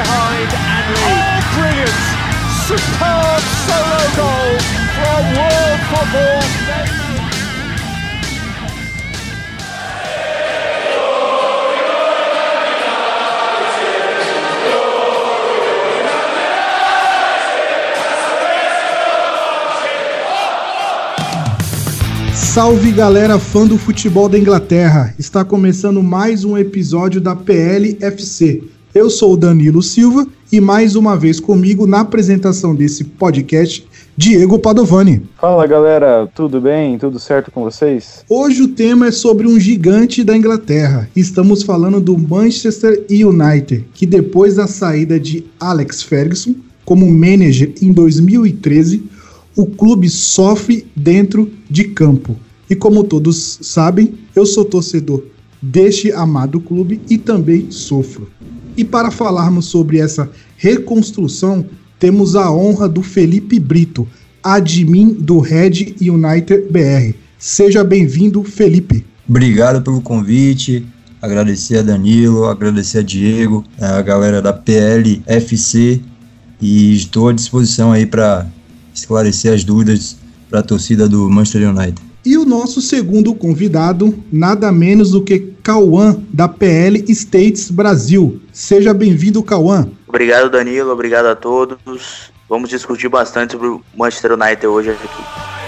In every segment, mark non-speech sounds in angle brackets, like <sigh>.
behind and lead. Oh, brilliant! Superb solo goal from world football. Salve galera fã do futebol da Inglaterra! Está começando mais um episódio da PLFC. Eu sou o Danilo Silva e mais uma vez comigo na apresentação desse podcast, Diego Padovani. Fala galera, tudo bem? Tudo certo com vocês? Hoje o tema é sobre um gigante da Inglaterra. Estamos falando do Manchester United, que depois da saída de Alex Ferguson como manager em 2013 o clube sofre dentro de campo. E como todos sabem, eu sou torcedor deste amado clube e também sofro. E para falarmos sobre essa reconstrução, temos a honra do Felipe Brito, admin do Red United BR. Seja bem-vindo, Felipe. Obrigado pelo convite. Agradecer a Danilo, agradecer a Diego, a galera da PLFC e estou à disposição aí para esclarecer as dúvidas para a torcida do Manchester United. E o nosso segundo convidado, nada menos do que Cauã, da PL States Brasil. Seja bem-vindo, Cauã. Obrigado, Danilo. Obrigado a todos. Vamos discutir bastante sobre o Manchester United hoje aqui.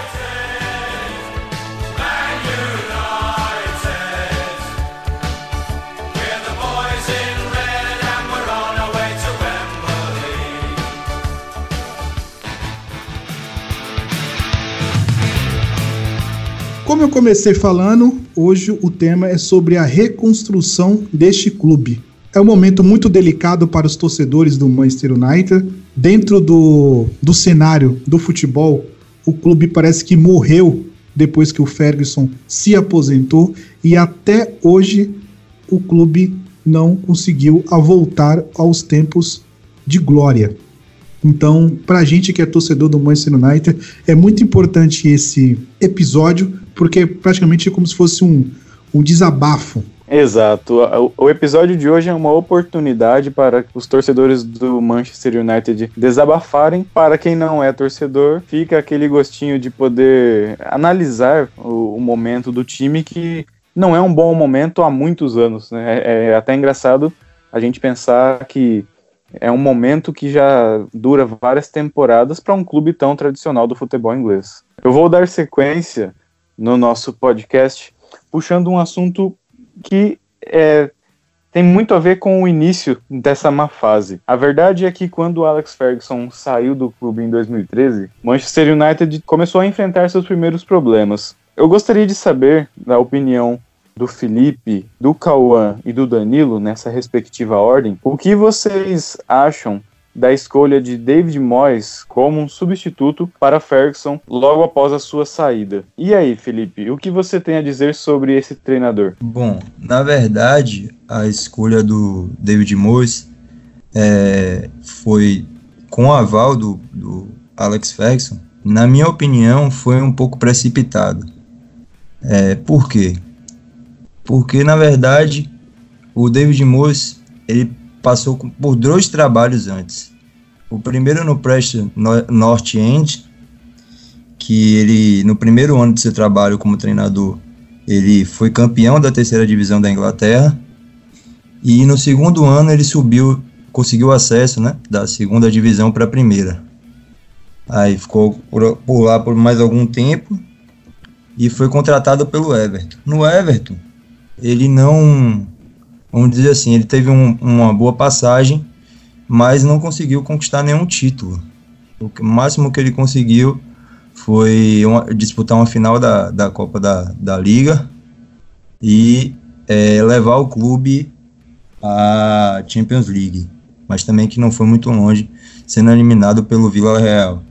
Como eu comecei falando, hoje o tema é sobre a reconstrução deste clube. É um momento muito delicado para os torcedores do Manchester United. Dentro do, do cenário do futebol, o clube parece que morreu depois que o Ferguson se aposentou e até hoje o clube não conseguiu voltar aos tempos de glória. Então, para a gente que é torcedor do Manchester United, é muito importante esse episódio, porque praticamente é como se fosse um, um desabafo. Exato. O episódio de hoje é uma oportunidade para os torcedores do Manchester United desabafarem. Para quem não é torcedor, fica aquele gostinho de poder analisar o, o momento do time que não é um bom momento há muitos anos. Né? É, é até engraçado a gente pensar que é um momento que já dura várias temporadas para um clube tão tradicional do futebol inglês. Eu vou dar sequência no nosso podcast puxando um assunto que é, tem muito a ver com o início dessa má fase. A verdade é que quando Alex Ferguson saiu do clube em 2013, Manchester United começou a enfrentar seus primeiros problemas. Eu gostaria de saber da opinião do Felipe, do Cauã e do Danilo, nessa respectiva ordem, o que vocês acham da escolha de David Moyes como um substituto para Ferguson logo após a sua saída. E aí, Felipe, o que você tem a dizer sobre esse treinador? Bom, na verdade, a escolha do David Moyes é, foi com o aval do, do Alex Ferguson. Na minha opinião, foi um pouco precipitado. É, por quê? porque na verdade o David Moyes ele passou por dois trabalhos antes. O primeiro no Preston North End, que ele no primeiro ano de seu trabalho como treinador, ele foi campeão da terceira divisão da Inglaterra. E no segundo ano ele subiu, conseguiu acesso, né, da segunda divisão para a primeira. Aí ficou por, por lá por mais algum tempo e foi contratado pelo Everton. No Everton, ele não, vamos dizer assim, ele teve um, uma boa passagem, mas não conseguiu conquistar nenhum título. O máximo que ele conseguiu foi uma, disputar uma final da, da Copa da, da Liga e é, levar o clube à Champions League, mas também que não foi muito longe, sendo eliminado pelo Vila Real.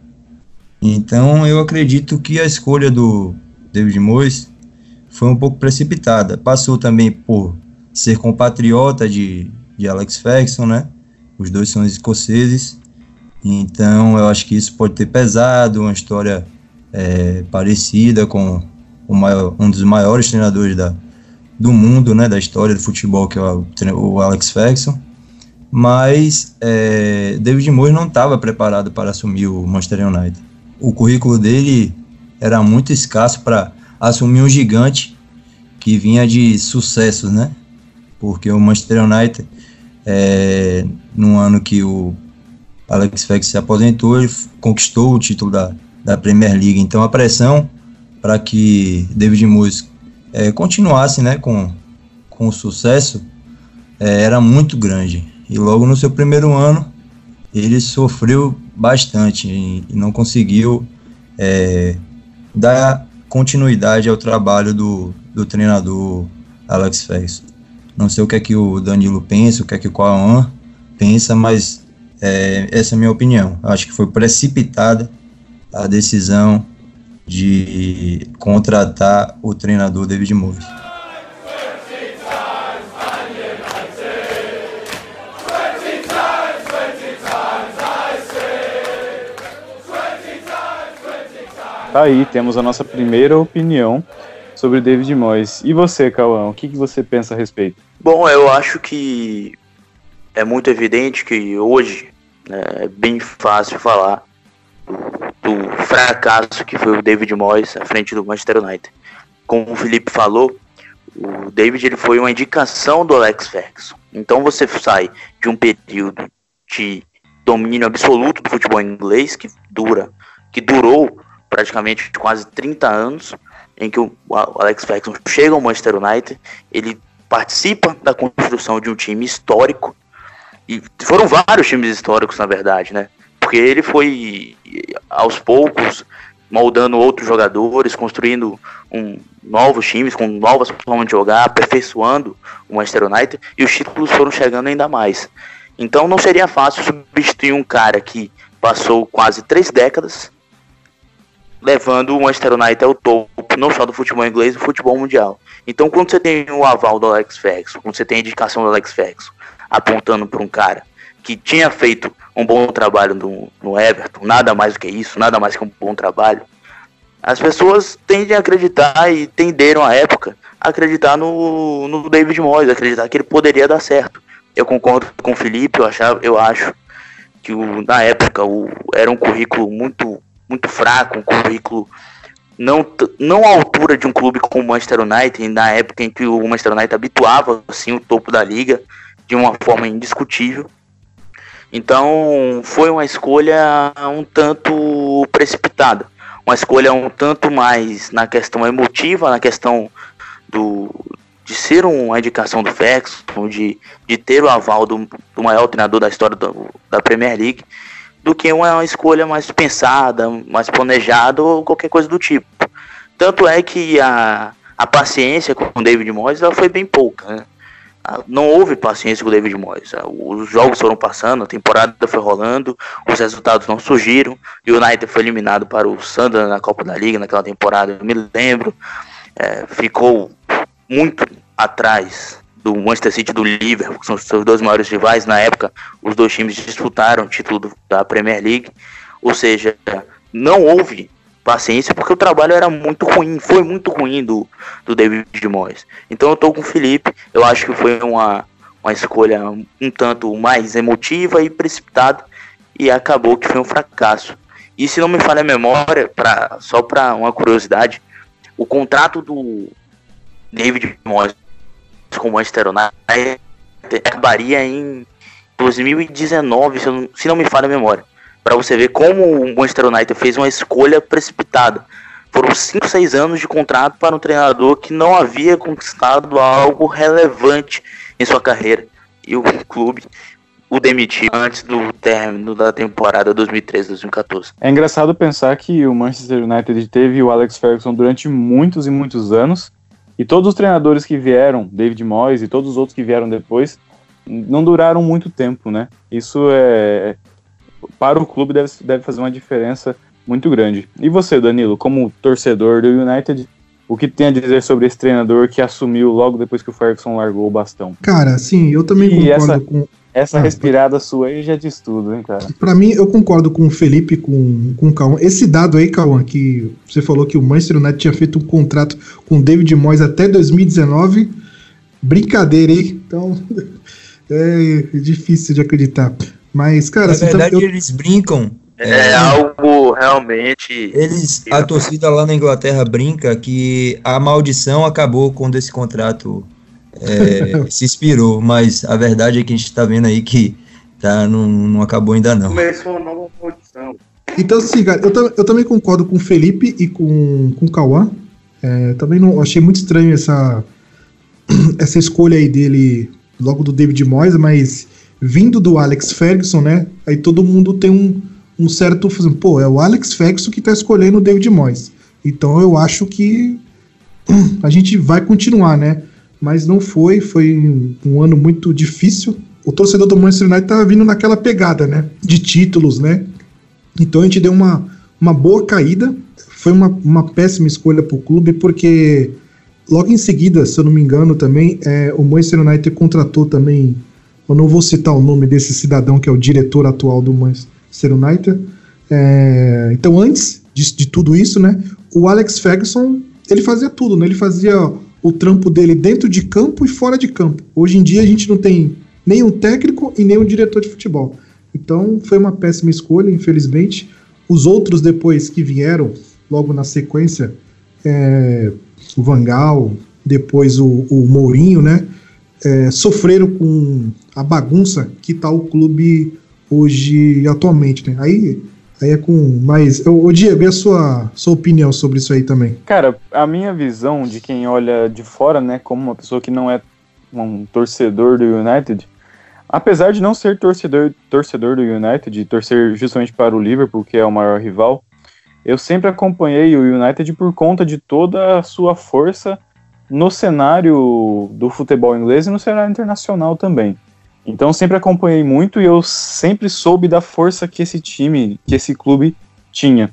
Então eu acredito que a escolha do David Moyes foi um pouco precipitada. Passou também por ser compatriota de, de Alex Ferguson, né? Os dois são escoceses. Então eu acho que isso pode ter pesado, uma história é, parecida com maior, um dos maiores treinadores da, do mundo, né, da história do futebol, que é o, o Alex Ferguson. mas é, David Moyes não estava preparado para assumir o Manchester United. O currículo dele era muito escasso para assumir um gigante que vinha de sucessos, né? Porque o Manchester United, é, no ano que o Alex Ferguson se aposentou, ele conquistou o título da, da Premier League. Então a pressão para que David Moyes é, continuasse né, com, com o sucesso é, era muito grande. E logo no seu primeiro ano, ele sofreu bastante e, e não conseguiu é, dar continuidade ao trabalho do, do treinador Alex Ferguson. Não sei o que é que o Danilo pensa, o que é que o Cauã pensa, mas é, essa é a minha opinião. Acho que foi precipitada a decisão de contratar o treinador David Moyes. Tá aí, temos a nossa primeira opinião sobre David Moyes. E você, Cauã, o que, que você pensa a respeito? Bom, eu acho que é muito evidente que hoje né, é bem fácil falar do, fracasso que foi o David Moyes à frente do Manchester United. Como o Felipe falou, o David ele foi uma indicação do Alex Ferguson. Então você sai de um período de domínio absoluto do futebol inglês que dura, que durou praticamente quase 30 anos, em que o Alex Ferguson chega ao Manchester United, ele participa da construção de um time histórico, e foram vários times históricos, na verdade, né? Porque ele foi, aos poucos, moldando outros jogadores, construindo um, novos times, com novas formas de jogar, aperfeiçoando o Manchester United, e os títulos foram chegando ainda mais. Então não seria fácil substituir um cara que passou quase três décadas levando o Manchester United ao topo, não só do futebol inglês, do futebol mundial. Então, quando você tem o aval do Alex Ferguson, quando você tem a indicação do Alex Ferguson apontando para um cara que tinha feito um bom trabalho no, no Everton, nada mais do que isso, nada mais que um bom trabalho, as pessoas tendem a acreditar e tenderam à época a acreditar no, no David Moyes, acreditar que ele poderia dar certo. Eu concordo com o Felipe, eu, achava, eu acho que o, na época o, era um currículo muito muito fraco, um currículo não, não à altura de um clube como o Manchester United, na época em que o Manchester United habituava assim, o topo da liga de uma forma indiscutível. Então foi uma escolha um tanto precipitada, uma escolha um tanto mais na questão emotiva, na questão do, de ser uma indicação do Ferguson, de, de ter o aval do, do maior treinador da história do, da Premier League, do que uma escolha mais pensada, mais planejada ou qualquer coisa do tipo. Tanto é que a, a paciência com o David Moyes ela foi bem pouca. Né? Ah, não houve paciência com o David Moyes. Ah, os jogos foram passando, a temporada foi rolando, os resultados não surgiram. O United foi eliminado para o Sunderland na Copa da Liga naquela temporada, eu me lembro. É, ficou muito atrás do Manchester City do Liverpool, que são os seus dois maiores rivais. Na época, os dois times disputaram o título da Premier League. Ou seja, não houve paciência porque o trabalho era muito ruim, foi muito ruim do, do David Moyes. Então eu tô com o Felipe, eu acho que foi uma, uma escolha um tanto mais emotiva e precipitada e acabou que foi um fracasso. E se não me falha a memória, pra, só para uma curiosidade, o contrato do David Moyes com o Manchester United acabaria em 2019, se não, se não me falha a memória. Para você ver como o Manchester United fez uma escolha precipitada. Foram 5, 6 anos de contrato para um treinador que não havia conquistado algo relevante em sua carreira. E o clube o demitiu antes do término da temporada 2013-2014. É engraçado pensar que o Manchester United teve o Alex Ferguson durante muitos e muitos anos e todos os treinadores que vieram, David Moyes e todos os outros que vieram depois, não duraram muito tempo, né? Isso é para o clube deve, deve fazer uma diferença muito grande. E você, Danilo, como torcedor do United, o que tem a dizer sobre esse treinador que assumiu logo depois que o Ferguson largou o bastão? Cara, sim, eu também e concordo essa, com essa ah, respirada sua aí já diz tudo, hein, cara? Pra mim, eu concordo com o Felipe, com, com o Cauã. Esse dado aí, Cauã, que você falou que o Manchester United tinha feito um contrato com o David Moyes até 2019. Brincadeira, hein? Então, <laughs> É difícil de acreditar. Mas, cara, Na assim, verdade, eu- eles brincam. É, algo realmente. Eles, a torcida lá na Inglaterra brinca que a maldição acabou quando esse contrato é, se expirou, mas a verdade é que a gente tá vendo aí que tá, não, não acabou ainda não. Começou uma nova maldição. Então, assim, cara, eu, eu também concordo com o Felipe e com, com o Cauã. É, também não achei muito estranho essa, <clears throat> essa escolha aí dele, logo do David Moyes, mas vindo do Alex Ferguson, né? Aí todo mundo tem um, um certo. Pô, é o Alex Ferguson que tá escolhendo o David Moyes. Então eu acho que <clears throat> a gente vai continuar, né? Mas não foi, foi um- ano muito difícil. O torcedor do Manchester United tava vindo naquela pegada, né? De títulos, né? Então a gente deu uma, uma boa caída. Foi uma, uma péssima escolha para o clube, porque logo em seguida, se eu não me engano, também, é, o Manchester United contratou também. Eu não vou citar o nome desse cidadão que é o diretor atual do Manchester United. É, então, antes de, de tudo isso, né, o Alex Ferguson ele fazia tudo, né? Ele fazia o trampo dele dentro de campo e fora de campo. Hoje em dia a gente não tem nem um técnico e nem um diretor de futebol. Então foi uma péssima escolha, infelizmente. Os outros depois que vieram, logo na sequência, é, o Vangal, depois o, o Mourinho, né? é, sofreram com a bagunça que está o clube hoje atualmente, né? Aí, aí é com mais. Ô, Diego, e a sua, sua opinião sobre isso aí também? Cara, a minha visão de quem olha de fora, né, como uma pessoa que não é um torcedor do United, apesar de não ser torcedor, torcedor do United, e torcer justamente para o Liverpool, que é o maior rival, eu sempre acompanhei o United por conta de toda a sua força no cenário do futebol inglês e no cenário internacional também. Então sempre acompanhei muito e eu sempre soube da força que esse time, que esse clube tinha.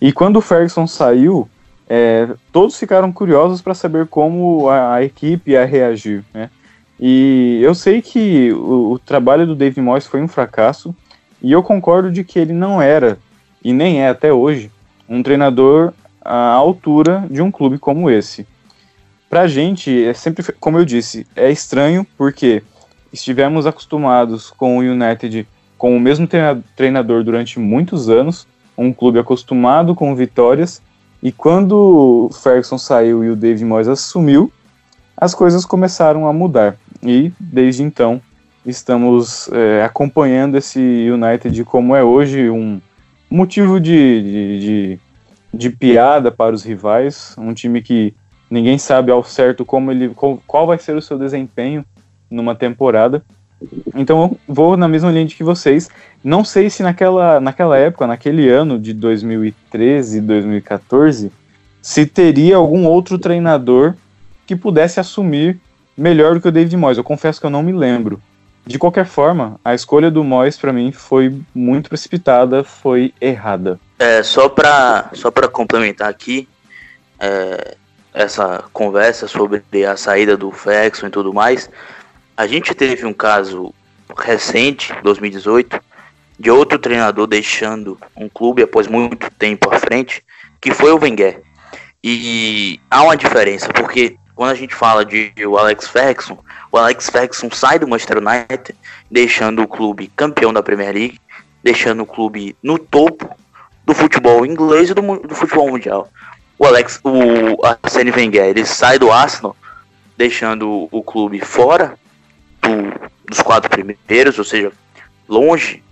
E quando o Ferguson saiu, é, todos ficaram curiosos para saber como a, a equipe ia reagir, né? E eu sei que o, o trabalho do Dave Moyes foi um fracasso, e eu concordo de que ele não era, e nem é até hoje, um treinador à altura de um clube como esse. Pra gente, é sempre, como eu disse, é estranho porque estivemos acostumados com o United com o mesmo treina- treinador durante muitos anos, um clube acostumado com vitórias, e quando o Ferguson saiu e o Dave Moyes assumiu, as coisas começaram a mudar. E desde então estamos é, acompanhando esse United como é hoje, um motivo de, de, de, de piada para os rivais, um time que ninguém sabe ao certo como ele, qual vai ser o seu desempenho numa temporada. Então eu vou na mesma linha de que vocês. Não sei se naquela, naquela época, naquele ano de 2013, 2014, se teria algum outro treinador que pudesse assumir melhor do que o David Moyes. Eu confesso que eu não me lembro. De qualquer forma, a escolha do Moyes para mim foi muito precipitada, foi errada. É, só para só complementar aqui é, essa conversa sobre a saída do Ferguson e tudo mais, a gente teve um caso recente, 2018, de outro treinador deixando um clube após muito tempo à frente, que foi o Wenger. E há uma diferença, porque quando a gente fala de o Alex Ferguson, o Alex Ferguson sai do Manchester United, deixando o clube campeão da Premier League, deixando o clube no topo do futebol inglês e do, do futebol mundial. O Alex, o Arsene Wenger, ele sai do Arsenal, deixando o clube fora do- dos quatro primeiros, ou seja, longe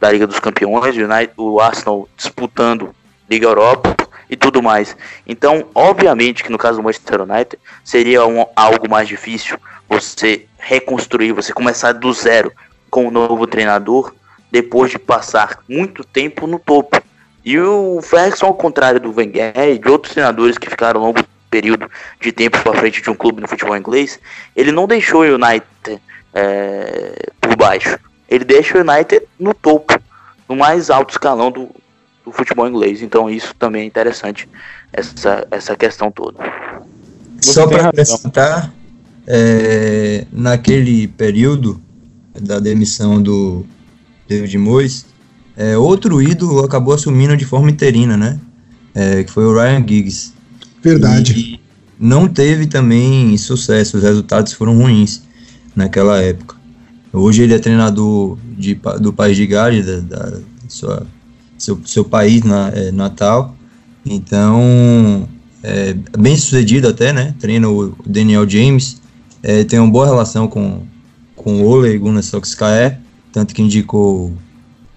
da Liga dos Campeões, o, United, o Arsenal disputando Liga Europa e tudo mais. Então, obviamente que no caso do Manchester United seria um- algo mais difícil você reconstruir, você começar do zero com um novo treinador depois de passar muito tempo no topo. E o Ferguson, ao contrário do Wenger e de outros treinadores que ficaram longo período de tempo para frente de um clube no futebol inglês, ele não deixou o United é, por baixo. Ele deixa o United no topo, no mais alto escalão do, do futebol inglês. Então isso também é interessante, essa, essa questão toda. Você Só para acrescentar, é, naquele período da demissão do David Moyes, é, outro ídolo acabou assumindo de forma interina, né? É, que foi o Ryan Giggs. Verdade. E não teve também sucesso, os resultados foram ruins naquela época. Hoje ele é treinador de, do país de Gales, da, da sua, seu, seu país na, é, natal. Então, é, bem sucedido até, né? Treina o Daniel James, é, tem uma boa relação com, com o Ole Gunnar Solskjaer, tanto que indicou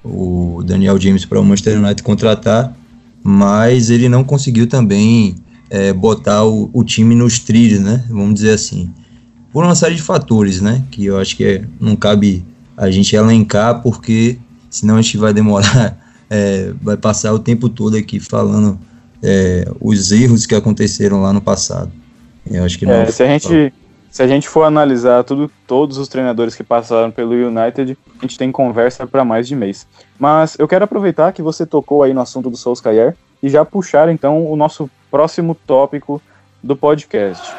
o Daniel James para o Manchester United contratar, mas ele não conseguiu também é, botar o, o, time nos trilhos, né? Vamos dizer assim. Por uma série de fatores, né? Que eu acho que é, não cabe a gente elencar, porque senão a gente vai demorar, <laughs> é, vai passar o tempo todo aqui falando é, os erros que aconteceram lá no passado. Eu acho que não. É, se a gente se a gente for analisar tudo, todos os treinadores que passaram pelo United, a gente tem conversa para mais de mês. Mas eu quero aproveitar que você tocou aí no assunto do Solskjaer e já puxar então o nosso próximo tópico do podcast.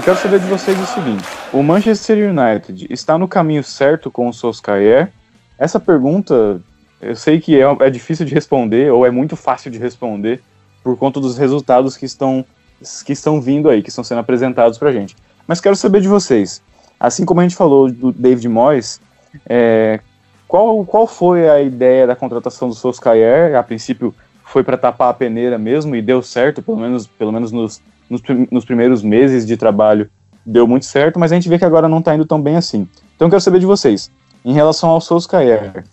Eu quero saber de vocês o seguinte: o Manchester United está no caminho certo com o Solskjaer? Essa pergunta, eu sei que é, é difícil de responder ou é muito fácil de responder por conta dos resultados que estão que estão vindo aí, que estão sendo apresentados para a gente. Mas quero saber de vocês. Assim como a gente falou do David Moyes, é, qual, qual foi a ideia da contratação do Solskjaer? A princípio foi para tapar a peneira mesmo e deu certo, pelo menos, pelo menos nos nos, nos primeiros meses de trabalho deu muito certo, mas a gente vê que agora não está indo tão bem assim. Então eu quero saber de vocês, em relação ao Solskjaer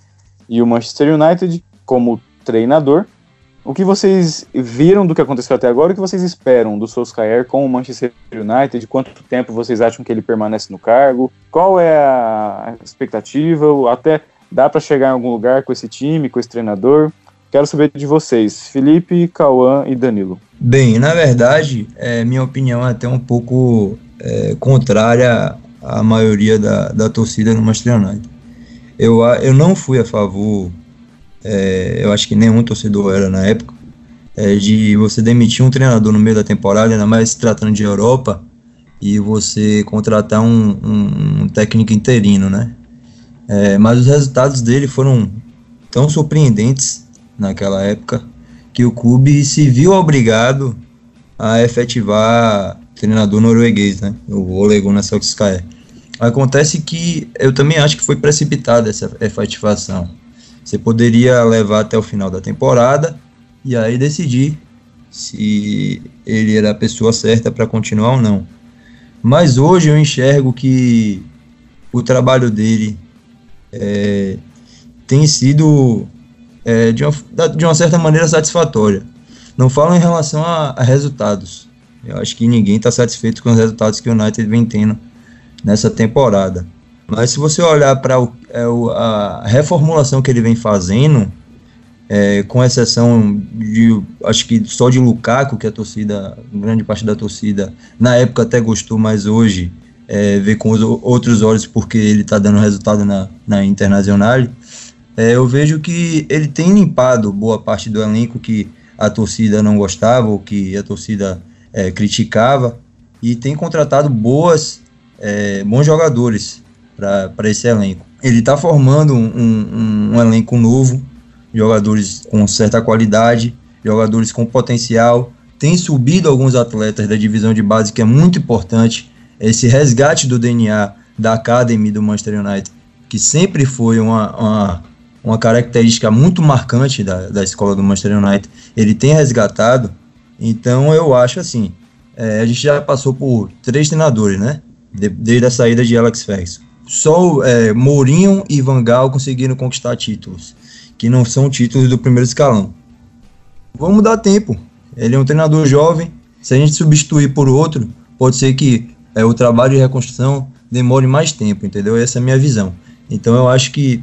e o Manchester United como treinador, o que vocês viram do que aconteceu até agora, o que vocês esperam do Solskjaer com o Manchester United, quanto tempo vocês acham que ele permanece no cargo, qual é a expectativa, até dá para chegar em algum lugar com esse time, com esse treinador? Quero saber de vocês, Felipe, Cauã e Danilo. Bem, na verdade, é, minha opinião é até um pouco é, contrária à maioria da, da torcida no Manchester United. Eu, eu não fui a favor, é, eu acho que nenhum torcedor era na época, é, de você demitir um treinador no meio da temporada, ainda mais se tratando de Europa, e você contratar um, um, um técnico interino, né? É, mas os resultados dele foram tão surpreendentes naquela época, que o clube se viu obrigado a efetivar treinador norueguês, né, o Ole Gunnar Solskjaer. Acontece que eu também acho que foi precipitada essa efetivação. Você poderia levar até o final da temporada e aí decidir se ele era a pessoa certa para continuar ou não. Mas hoje eu enxergo que o trabalho dele é, tem sido é, de, uma, de uma certa maneira satisfatória. Não falo em relação a, a resultados. Eu acho que ninguém está satisfeito com os resultados que o United vem tendo nessa temporada. Mas se você olhar para é, a reformulação que ele vem fazendo, é, com exceção de, acho que só de Lukaku, que a torcida, grande parte da torcida, na época até gostou, mas hoje é, vê com os outros olhos porque ele está dando resultado na, na Internacional é, eu vejo que ele tem limpado boa parte do elenco que a torcida não gostava ou que a torcida é, criticava e tem contratado boas, é, bons jogadores para esse elenco. Ele está formando um, um, um, elenco novo, jogadores com certa qualidade, jogadores com potencial. Tem subido alguns atletas da divisão de base, que é muito importante. Esse resgate do DNA da Academy do Manchester United, que sempre foi uma, uma uma característica muito marcante da, da escola do Manchester United, ele tem resgatado. Então eu acho assim, é, a gente já passou por três treinadores, né? De, desde a saída de Alex Ferguson. Só é, Mourinho e Van Gaal conseguiram conquistar títulos, que não são títulos do primeiro escalão. Vamos dar tempo. Ele é um treinador jovem. Se a gente substituir por outro, pode ser que é, o trabalho de reconstrução demore mais tempo, entendeu? Essa é a minha visão. Então eu acho que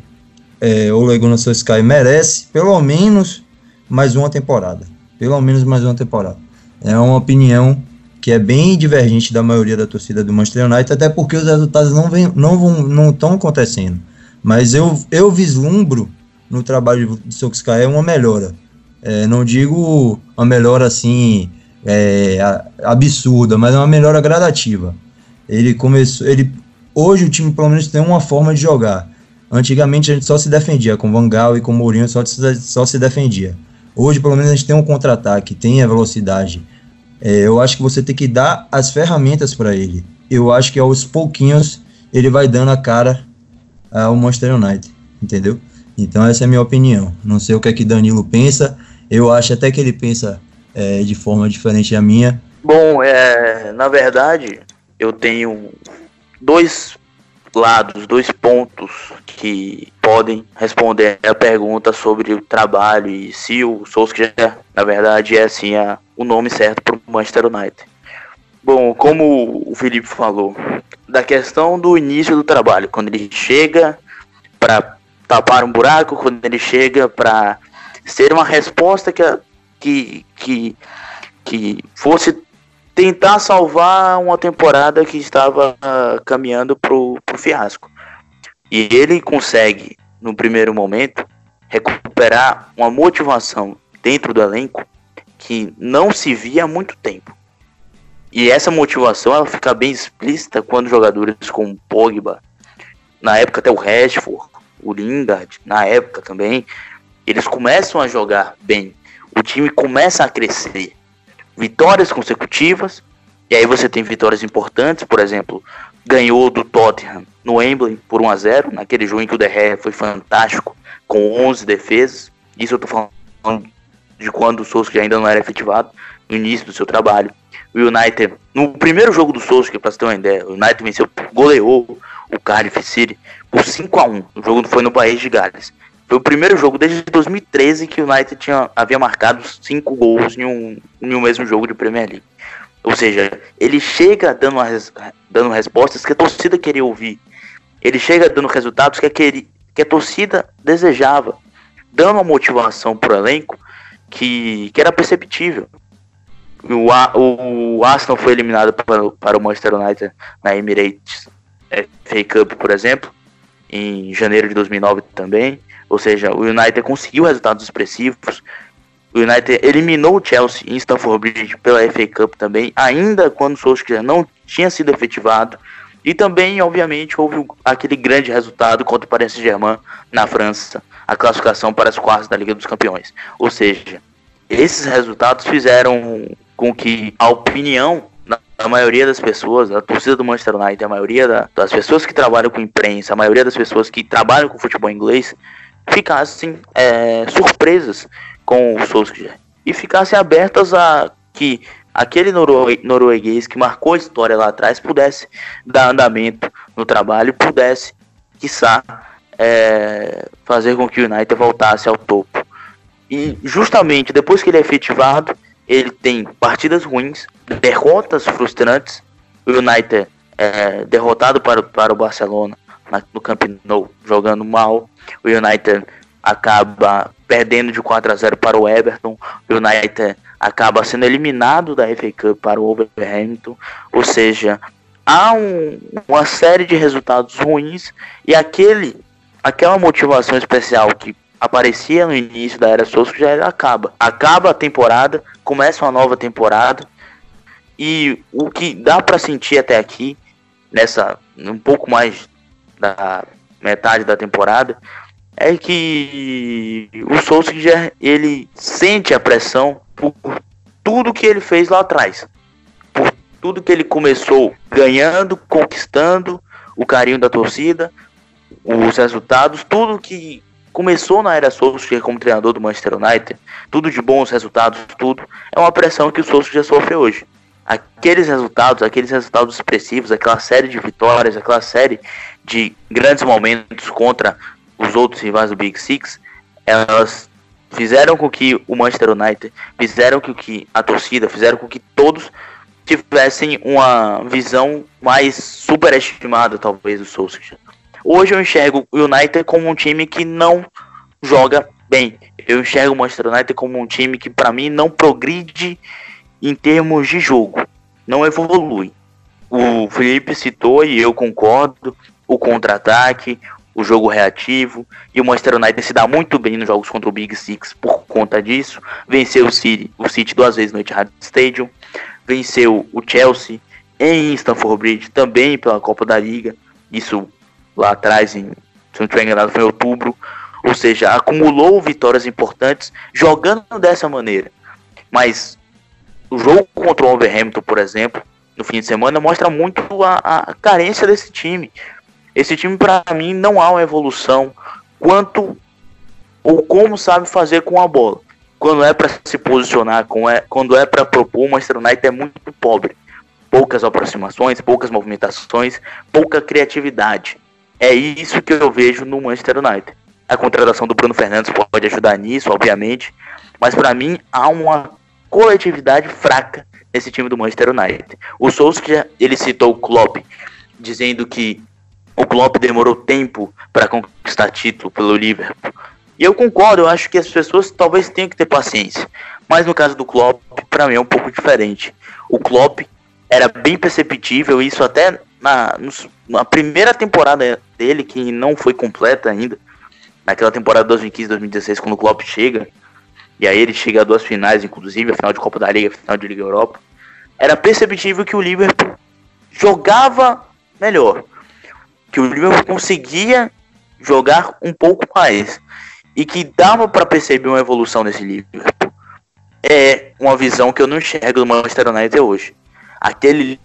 é, o Laguna Sky merece pelo menos mais uma temporada. Pelo menos mais uma temporada. É uma opinião que é bem divergente da maioria da torcida do Manchester United, até porque os resultados não vêm, não vão, não estão acontecendo. Mas eu, eu vislumbro no trabalho de Solskjaer uma melhora. É, não digo uma melhora assim é, absurda, mas uma melhora gradativa. Ele começou, ele hoje o time pelo menos tem uma forma de jogar Antigamente a gente só se defendia com Van Gaal e com Mourinho só, só se defendia. Hoje, pelo menos, a gente tem um contra-ataque, tem a velocidade. É, eu acho que você tem que dar as ferramentas para ele. Eu acho que aos pouquinhos ele vai dando a cara ao Manchester United, entendeu? Então essa é a minha opinião. Não sei o que é que Danilo pensa. Eu acho até que ele pensa é, de forma diferente da minha. Bom, é, na verdade, eu tenho dois lados, dois pontos que podem responder a pergunta sobre o trabalho e se o Solskjaer, na verdade, é assim a, o nome certo para o Manchester United. Bom, como o Felipe falou, da questão do início do trabalho, quando ele chega para tapar um buraco, quando ele chega para ser uma resposta que, que, que, que fosse tentar salvar uma temporada que estava uh, caminhando pro, pro fiasco. E ele consegue, no primeiro momento, recuperar uma motivação dentro do elenco que não se via há muito tempo. E essa motivação ela fica bem explícita quando jogadores como Pogba, na época até o Rashford, o Lingard, na época também, eles começam a jogar bem. O time começa a crescer vitórias consecutivas, e aí você tem vitórias importantes, por exemplo, ganhou do Tottenham no Wembley por 1 a 0 naquele jogo em que o Derré foi fantástico, com 11 defesas. Isso eu tô falando de quando o Sousa ainda não era efetivado, no início do seu trabalho. O United, no primeiro jogo do Sousa, pra você ter uma ideia, o United venceu, goleou o Cardiff City por 5 a 1 O jogo foi no País de Gales. Foi o primeiro jogo desde 2013 que o United tinha, havia marcado cinco gols em um, em um mesmo jogo de Premier League. Ou seja, ele chega dando, dando respostas que a torcida queria ouvir. Ele chega dando resultados que a, que a torcida desejava. Dando uma motivação para o elenco que, que era perceptível. O, o Arsenal foi eliminado para, para o Manchester United na Emirates FA Cup, por exemplo, em janeiro de 2009 também. Ou seja, o United conseguiu resultados expressivos. O United eliminou o Chelsea em Stamford Bridge pela FA Cup também, ainda quando o Solskjaer não tinha sido efetivado. E também, obviamente, houve aquele grande resultado contra o Paris Saint-Germain na França, a classificação para as quartas da Liga dos Campeões. Ou seja, esses resultados fizeram com que a opinião a maioria das pessoas, a torcida do Manchester United, a maioria da, das pessoas que trabalham com imprensa, a maioria das pessoas que trabalham com futebol inglês, ficassem é, surpresas com o Solskjaer e ficassem abertas a que aquele norueguês que marcou a história lá atrás pudesse dar andamento no trabalho, pudesse, quiçá, é, fazer com que o United voltasse ao topo. E justamente depois que ele é efetivado, ele tem partidas ruins, derrotas frustrantes. O United é derrotado para, para o Barcelona no Camp Nou, jogando mal. O United acaba perdendo de 4 a 0 para o Everton. O United acaba sendo eliminado da FA Cup para o Wolverhampton. Ou seja, há um, uma série de resultados ruins e aquele aquela motivação especial que aparecia no início da era Souza já acaba. Acaba a temporada, começa uma nova temporada e o que dá para sentir até aqui nessa um pouco mais da metade da temporada, é que o Solskjaer ele sente a pressão por tudo que ele fez lá atrás, por tudo que ele começou ganhando, conquistando o carinho da torcida, os resultados, tudo que começou na era Solskjaer como treinador do Manchester United, tudo de bons resultados, tudo é uma pressão que o Solskjaer sofre hoje aqueles resultados, aqueles resultados expressivos, aquela série de vitórias, aquela série de grandes momentos contra os outros rivais do Big Six, elas fizeram com que o Manchester United, fizeram com que a torcida, fizeram com que todos tivessem uma visão mais superestimada, talvez, do Solskjaer. Hoje eu enxergo o United como um time que não joga bem. Eu enxergo o Manchester United como um time que, para mim, não progride em termos de jogo. Não evolui. O Felipe citou e eu concordo o contra-ataque, o jogo reativo e o Manchester United se dá muito bem nos jogos contra o Big Six por conta disso. Venceu o City, o City duas vezes no Etihad Stadium, venceu o Chelsea em Stamford Bridge também pela Copa da Liga. Isso lá atrás em se não estiver enganado, foi em outubro. Ou seja, acumulou vitórias importantes jogando dessa maneira. Mas o jogo contra o Wolverhampton, por exemplo, no fim de semana, mostra muito a, a carência desse time. Esse time, para mim, não há uma evolução quanto ou como sabe fazer com a bola. Quando é para se posicionar, quando é para propor, o Manchester United é muito pobre. Poucas aproximações, poucas movimentações, pouca criatividade. É isso que eu vejo no Manchester United. A contratação do Bruno Fernandes pode ajudar nisso, obviamente, mas para mim há uma coletividade fraca nesse time do Manchester United. O Solskjaer, ele citou o Klopp, dizendo que o Klopp demorou tempo para conquistar título pelo Liverpool. E eu concordo, eu acho que as pessoas talvez tenham que ter paciência. Mas no caso do Klopp, para mim é um pouco diferente. O Klopp era bem perceptível, isso até na, na primeira temporada dele, que não foi completa ainda, naquela temporada 2015-2016, quando o Klopp chega, e aí ele chega a duas finais, inclusive, a final de Copa da Liga, a final de Liga Europa, era perceptível que o Liverpool jogava melhor que o Liverpool conseguia jogar um pouco mais e que dava para perceber uma evolução nesse Liverpool. É uma visão que eu não enxergo do Manchester United hoje. Aquele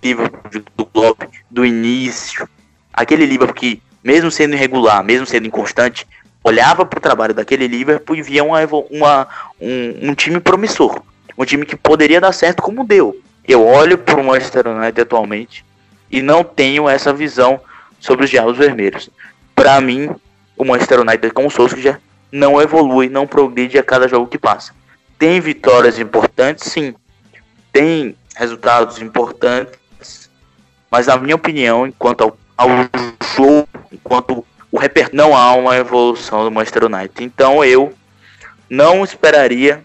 Liverpool do do início, aquele Liverpool que mesmo sendo irregular, mesmo sendo inconstante, olhava para o trabalho daquele Liverpool e via uma, uma um, um, time promissor, um time que poderia dar certo como deu. Eu olho para o Manchester United atualmente e não tenho essa visão sobre os Diabos Vermelhos. Para mim, o Manchester United com o Solskjaer não evolui, não progride a cada jogo que passa. Tem vitórias importantes, sim. Tem resultados importantes, mas na minha opinião, enquanto ao, ao jogo, enquanto repertório, não há uma evolução do Manchester United. Então eu não esperaria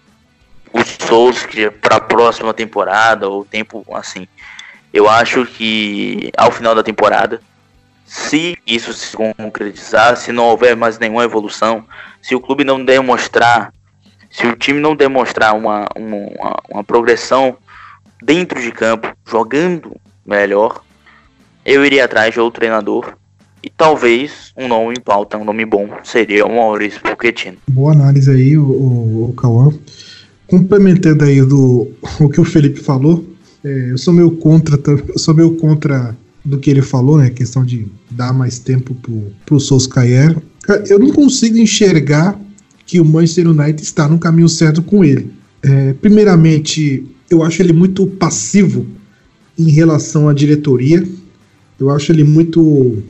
o Solskjaer para a próxima temporada ou tempo assim. Eu acho que ao final da temporada se isso se concretizar, se não houver mais nenhuma evolução, se o clube não demonstrar, se o time não demonstrar uma, uma, uma progressão dentro de campo, jogando melhor, eu iria atrás de outro treinador e talvez um nome em pauta, um nome bom, seria o Maurício Pochettino. Boa análise aí, o, o, Cauã. Complementando aí do, o que o Felipe falou, é, eu sou meio contra, eu sou meio contra do que ele falou, né? A questão de dar mais tempo pro, pro Solskjaer. Eu não consigo enxergar que o Manchester United está no caminho certo com ele. É, primeiramente, eu acho ele muito passivo em relação à diretoria. Eu acho ele muito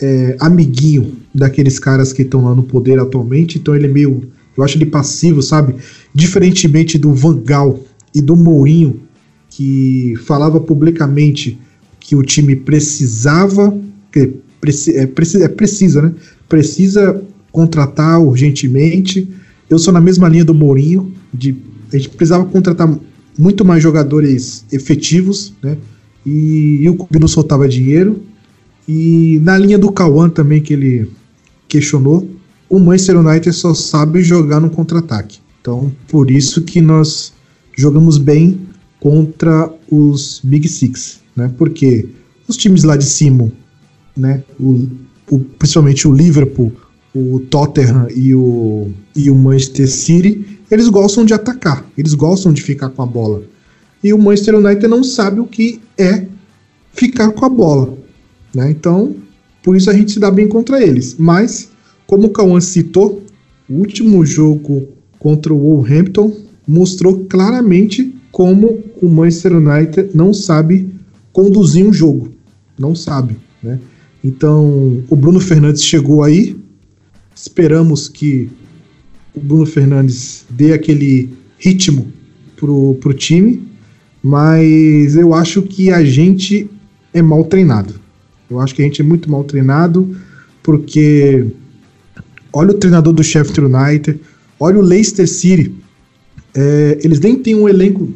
é, amiguinho daqueles caras que estão lá no poder atualmente. Então ele é meio. Eu acho ele passivo, sabe? Diferentemente do Vangal e do Mourinho, que falava publicamente que o time precisava, que é, é, precisa, né? Precisa contratar urgentemente. Eu sou na mesma linha do Mourinho, de a gente precisava contratar muito mais jogadores efetivos, né? E, e o clube não soltava dinheiro. E na linha do Cauã também, que ele questionou, o Manchester United só sabe jogar no contra-ataque. Então, por isso que nós jogamos bem contra os Big Six né? Porque os times lá de cima, né? O, o, principalmente o Liverpool, o Tottenham e o, e o Manchester City, eles gostam de atacar, eles gostam de ficar com a bola. E o Manchester United não sabe o que é ficar com a bola. Né? Então, por isso a gente se dá bem contra eles. Mas, como o Cauã citou, o último jogo contra o Wolverhampton mostrou claramente como o Manchester United não sabe conduzir um jogo. Não sabe, né? Então, o Bruno Fernandes chegou aí. Esperamos que o Bruno Fernandes dê aquele ritmo pro, pro time, mas eu acho que a gente é mal treinado. Eu acho que a gente é muito mal treinado, porque olha o treinador do Sheffield United, olha o Leicester City. É, eles nem têm um elenco.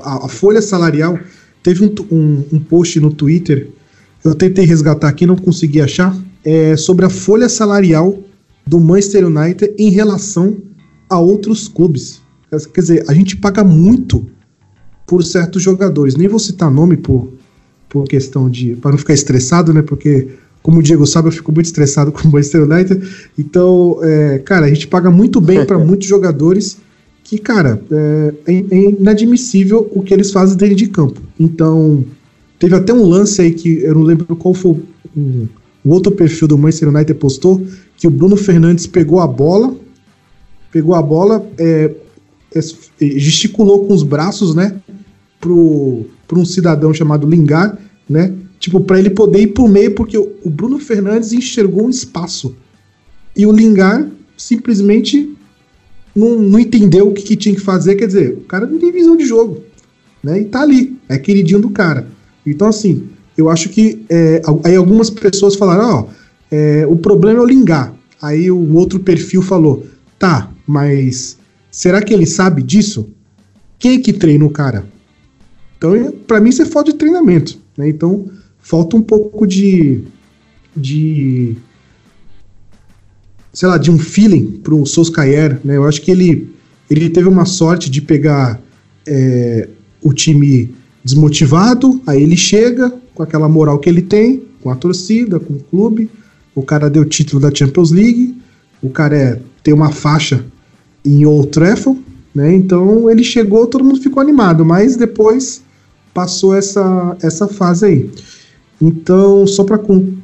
A, a folha salarial Teve um, um, um post no Twitter, eu tentei resgatar aqui, não consegui achar, é sobre a folha salarial do Manchester United em relação a outros clubes. Quer dizer, a gente paga muito por certos jogadores. Nem vou citar nome por, por questão de. para não ficar estressado, né? Porque como o Diego sabe, eu fico muito estressado <laughs> com o Manchester United. Então, é, cara, a gente paga muito bem para <laughs> muitos jogadores que, cara, é, é, é, inadmissível o que eles fazem dentro de campo. Então, teve até um lance aí que eu não lembro qual foi o, o outro perfil do Manchester United postou, que o Bruno Fernandes pegou a bola, pegou a bola, é, é, gesticulou com os braços, né, pro, um cidadão chamado Lingard, né, tipo, para ele poder ir pro meio, porque o, Bruno Fernandes enxergou um espaço. E o Lingard simplesmente não, não entendeu o que, que, tinha que fazer, quer dizer, o cara não tem visão de jogo, né? E tá ali, é queridinho do cara. Então, assim, eu acho que é, aí algumas pessoas falaram, ó, é, o problema é o Lingar. Aí o outro perfil falou, tá, mas será que ele sabe disso? Quem é que treina o cara? Então, para mim, isso é falta de treinamento, né? Então, falta um pouco de, de sei lá, de um feeling pro Solskjaer, né? Eu acho que ele, ele teve uma sorte de pegar é, o time desmotivado, aí ele chega com aquela moral que ele tem, com a torcida, com o clube, o cara deu o título da Champions League, o cara é, tem uma faixa em Old Trafford, né? Então ele chegou, todo mundo ficou animado, mas depois passou essa, essa fase aí. Então, só para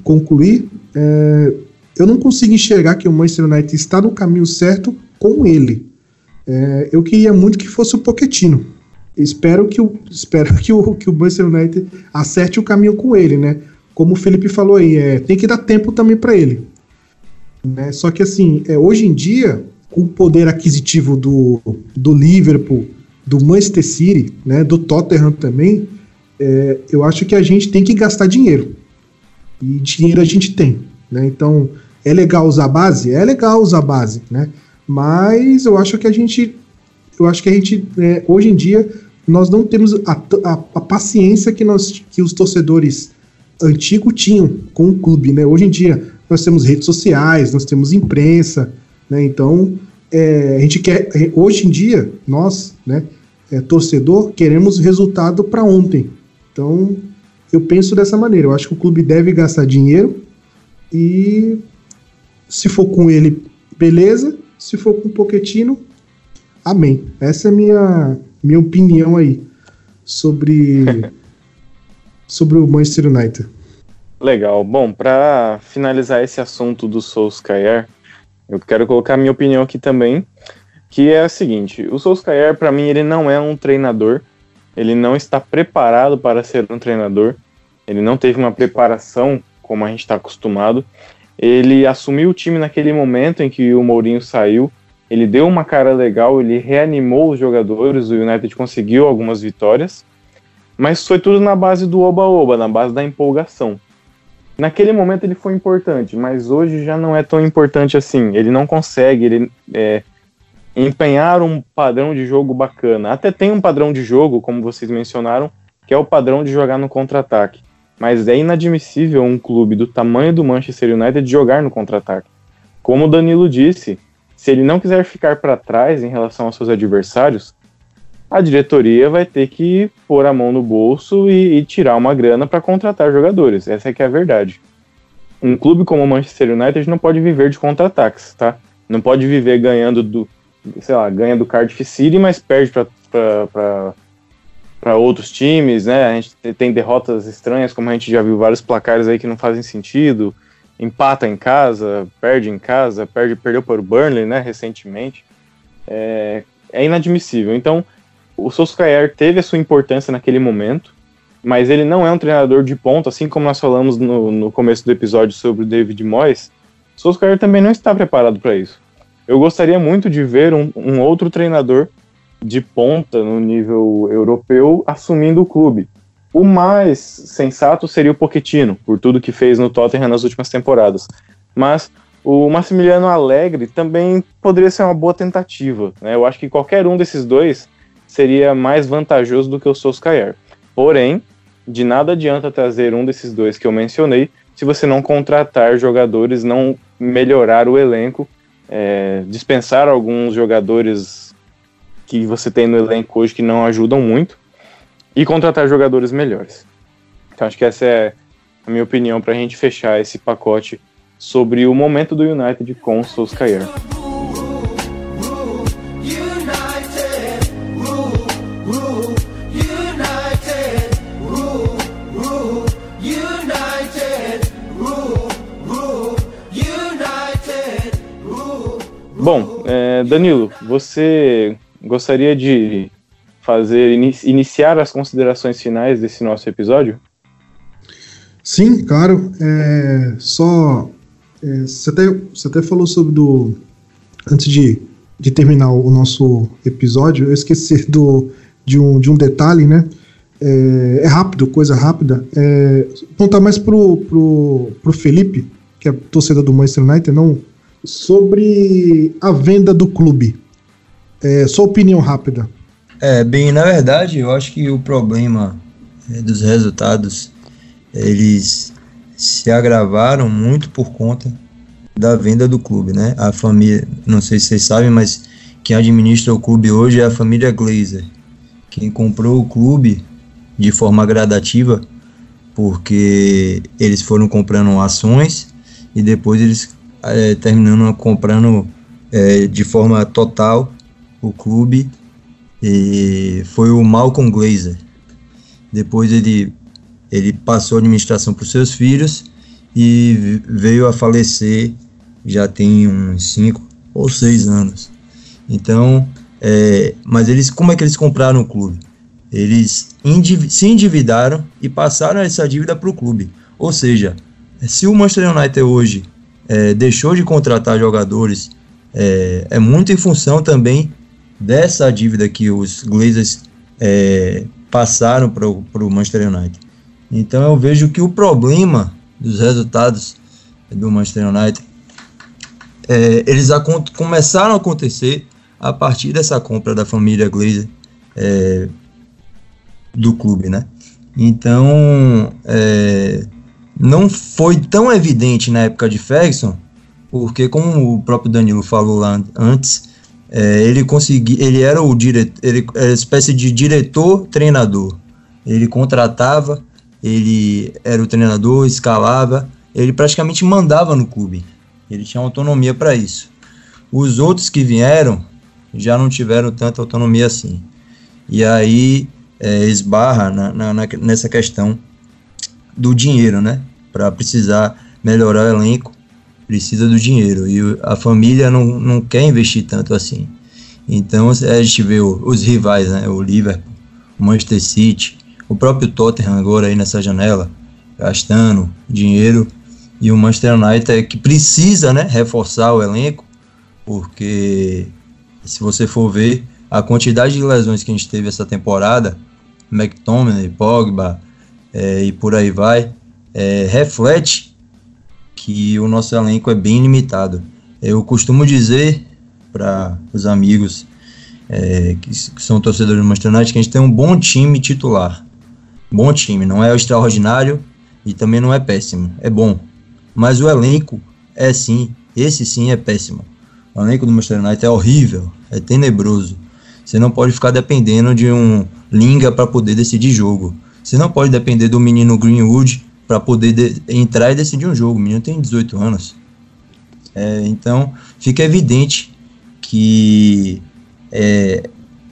concluir, é, eu não consigo enxergar que o Manchester United está no caminho certo com ele. É, eu queria muito que fosse o Pochettino. Espero que o, espero que o, que o Manchester United acerte o caminho com ele, né? Como o Felipe falou aí, é, tem que dar tempo também para ele. Né? Só que assim, é, hoje em dia, com o poder aquisitivo do, do Liverpool, do Manchester City, né, do Tottenham também, é, eu acho que a gente tem que gastar dinheiro. E dinheiro a gente tem. Né? Então, é legal usar base? É legal usar base, né? Mas eu acho que a gente, eu acho que a gente, é, hoje em dia, nós não temos a, a, a, paciência que, nós, que os torcedores antigos tinham com o clube, né? Hoje em dia, nós temos redes sociais, nós temos imprensa, né? Então, é, a gente quer, é, hoje em dia, nós, né, é, torcedor, queremos resultado para ontem. Então, eu penso dessa maneira. Eu acho que o clube deve gastar dinheiro e se for com ele, beleza. Se for com o Poquetino, amém. Essa é a minha, minha opinião aí sobre, <laughs> sobre o Manchester United. Legal. Bom, para finalizar esse assunto do Solskjaer, eu quero colocar a minha opinião aqui também, que é a seguinte: o Solskjaer, para mim, ele não é um treinador, ele não está preparado para ser um treinador, ele não teve uma preparação como a gente está acostumado. Ele assumiu o time naquele momento em que o Mourinho saiu. Ele deu uma cara legal, ele reanimou os jogadores, o United conseguiu algumas vitórias, mas foi tudo na base do oba-oba, na base da empolgação. Naquele momento ele foi importante, mas hoje já não é tão importante assim. Ele não consegue ele, é, empenhar um padrão de jogo bacana. Até tem um padrão de jogo, como vocês mencionaram, que é o padrão de jogar no contra-ataque mas é inadmissível um clube do tamanho do Manchester United jogar no contra-ataque. Como o Danilo disse, se ele não quiser ficar para trás em relação aos seus adversários, a diretoria vai ter que pôr a mão no bolso e, e tirar uma grana para contratar jogadores. Essa é que é a verdade. Um clube como o Manchester United não pode viver de contra-ataques, tá? Não pode viver ganhando do, sei lá, ganha do Cardiff City, mas perde para outros times, né? A gente tem derrotas estranhas, como a gente já viu vários placares aí que não fazem sentido. Empata em casa, perde em casa, perde, perdeu para o Burnley, né? Recentemente. É, é inadmissível. Então, o Solskjaer teve a sua importância naquele momento, mas ele não é um treinador de ponta, assim como nós falamos no, no começo do episódio sobre o David Moyes. Solskjaer também não está preparado para isso. Eu gostaria muito de ver um, um outro treinador de ponta no nível europeu assumindo o clube. O mais sensato seria o Pochettino, por tudo que fez no Tottenham nas últimas temporadas. Mas o Massimiliano Alegre também poderia ser uma boa tentativa. Né? Eu acho que qualquer um desses dois seria mais vantajoso do que o Solskjaer. Porém, de nada adianta trazer um desses dois que eu mencionei se você não contratar jogadores, não melhorar o elenco, é, dispensar alguns jogadores que você tem no elenco hoje que não ajudam muito e contratar jogadores melhores. Então acho que essa é na minha opinião, para a gente fechar esse pacote sobre o momento do United com o Solskjaer. Bom, é, Danilo, você gostaria de fazer iniciar as considerações finais desse nosso episódio? Sim, claro. É, só é, você, até, você até falou sobre do antes de, de terminar o nosso episódio, eu esqueci <laughs> do, de, um, de um detalhe, né? É, é rápido, coisa rápida. É, contar mais pro, pro, pro Felipe, que é torcedor do Manchester United, não sobre a venda do clube. É, sua opinião rápida. É, bem, na verdade, eu acho que o problema é, dos resultados, eles se agravaram muito por conta da venda do clube, né? A família, não sei se vocês sabem, mas quem administra o clube hoje é a família Glazer. Quem comprou o clube de forma gradativa, porque eles foram comprando ações e depois eles é, terminando comprando é, de forma total o clube e foi o Malcolm Glazer. Depois ele, ele passou a administração para os seus filhos e veio a falecer já tem uns 5 ou 6 anos. Então, é, mas eles, como é que eles compraram o clube? Eles indiv se endividaram e passaram essa dívida para o clube. Ou seja, se o Manchester United hoje é, deixou de contratar jogadores é, é, muito em função também dessa dívida que os Glazers é, passaram para o Manchester United. Então eu vejo que o problema dos resultados do Manchester United é, eles começaram a acontecer a partir dessa compra da família Glazer é, do clube, né? Então, é, não foi tão evidente na época de Ferguson, porque como o próprio Danilo falou lá antes, é, ele conseguia, ele era o diretor, ele era espécie de diretor treinador. Ele contratava, ele era o treinador, escalava, ele praticamente mandava no clube. Ele tinha autonomia para isso. Os outros que vieram já não tiveram tanta autonomia assim. E aí é, esbarra na, na, nessa questão do dinheiro, né? Para precisar melhorar o elenco, precisa do dinheiro. E a família não, não quer investir tanto assim. Então a gente vê os rivais, né? O Liverpool, o Manchester City, o próprio Tottenham agora aí nessa janela, gastando dinheiro. E o Manchester United é que precisa né, reforçar o elenco, porque se você for ver a quantidade de lesões que a gente teve essa temporada, McTominay, Pogba é, e por aí vai, é, reflete que o nosso elenco é bem limitado. Eu costumo dizer para os amigos é, que, que, são torcedores do Manchester United que a gente tem um bom time titular. Bom time, não é extraordinário e também não é péssimo, é bom. Mas o elenco é sim, esse sim é péssimo. O elenco do Manchester United é horrível, é tenebroso. Você não pode ficar dependendo de um Linga para poder decidir jogo. Você não pode depender do menino Greenwood para poder de, entrar e decidir um jogo. O menino tem 18 anos. É, então, fica evidente que é,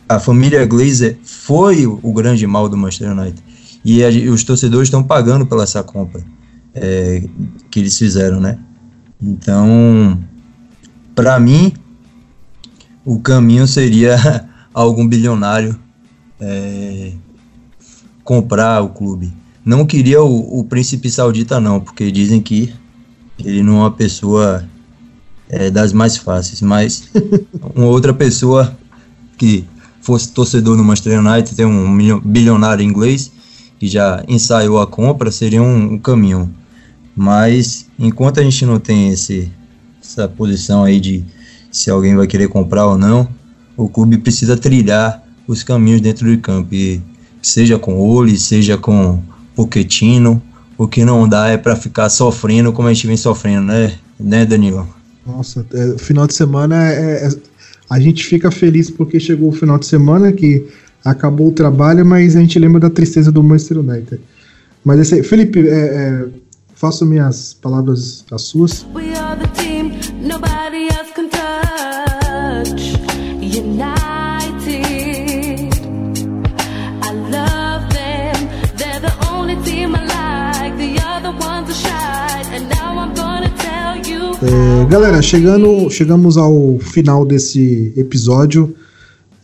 a família Glazer foi o, grande mal do Manchester United. E, a, os torcedores estão pagando pela essa compra é, que eles fizeram, né? Então, para mim, o caminho seria <laughs> algum bilionário é, comprar o clube. Não queria o, o príncipe saudita, não, porque dizem que ele não é uma pessoa é, das mais fáceis, mas <laughs> uma outra pessoa que fosse torcedor no Manchester United, tem um bilionário inglês que já ensaiou a compra, seria um, um caminho. Mas enquanto a gente não tem esse, essa posição aí de se alguém vai querer comprar ou não, o clube precisa trilhar os caminhos dentro do campo, e seja com olho, seja com Poquetino. O que não dá é para ficar sofrendo como a gente vem sofrendo, né, né Danilo? Nossa, é, final de semana é, é, a gente fica feliz porque chegou o final de semana que acabou o trabalho, mas a gente lembra da tristeza do Manchester United. Mas esse, Felipe, é, é faço minhas palavras as suas. We É, galera, chegando, chegamos ao final desse episódio.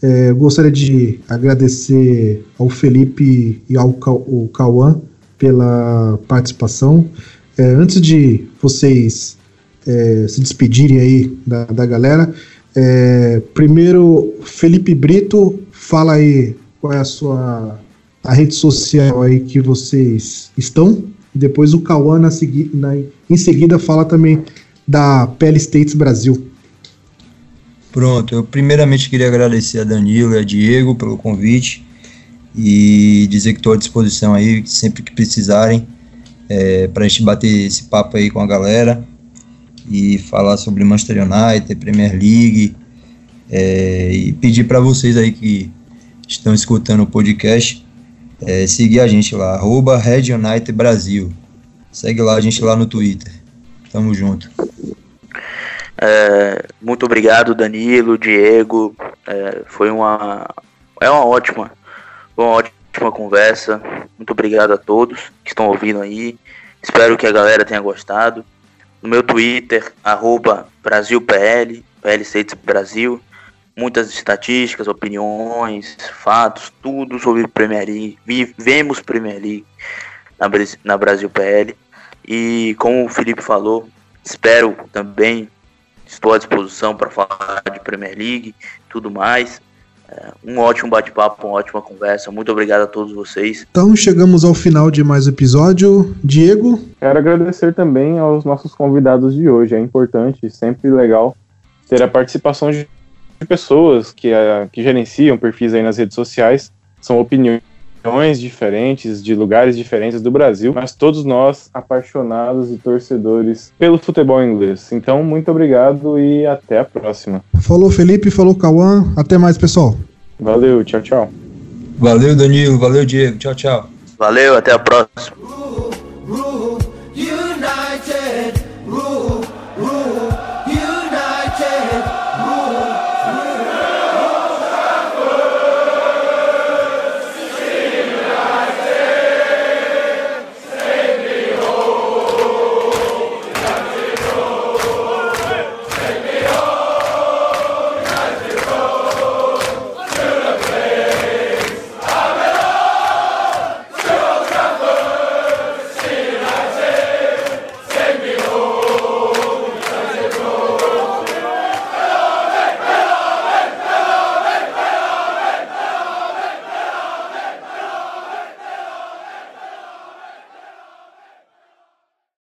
É, gostaria de agradecer ao Felipe e ao Cauã pela participação. É, antes de vocês é, se despedirem aí da, da galera, é, primeiro, Felipe Brito, fala aí qual é a sua a rede social aí que vocês estão. Depois o Cauã na segui- na- em seguida fala também da PL States Brasil. Pronto, eu primeiramente queria agradecer a Danilo e a Diego pelo convite e dizer que estou à disposição aí sempre que precisarem é, para a gente bater esse papo aí com a galera e falar sobre Manchester United, Premier League é, e pedir para vocês aí que estão escutando o podcast é, seguir a gente lá, arroba Red United Brasil. Segue lá a gente lá no Twitter. Tamo junto. É, muito obrigado, Danilo, Diego. É, foi uma, é uma ótima, uma ótima conversa. Muito obrigado a todos que estão ouvindo aí. Espero que a galera tenha gostado. No meu Twitter, arroba BrasilPL, PL States Brasil. Muitas estatísticas, opiniões, fatos, tudo sobre Premier League. Vivemos Premier League na, na Brasil PL. E como o Felipe falou, espero também Estou à disposição para falar de Premier League, tudo mais. É, um ótimo bate-papo, uma ótima conversa. Muito obrigado a todos vocês. Então chegamos ao final de mais um episódio. Diego, Quero agradecer também aos nossos convidados de hoje. É importante, sempre legal ter a participação de pessoas que, eh, que gerenciam perfis aí nas redes sociais. São opiniões diferentes, de lugares diferentes do Brasil, mas todos nós apaixonados e torcedores pelo futebol inglês. Então, muito obrigado e até a próxima. falou Felipe, falou Cauã. Até mais, pessoal. Valeu, tchau, tchau. Valeu, Danilo. Valeu, Diego. Tchau, tchau. Valeu, até a próxima.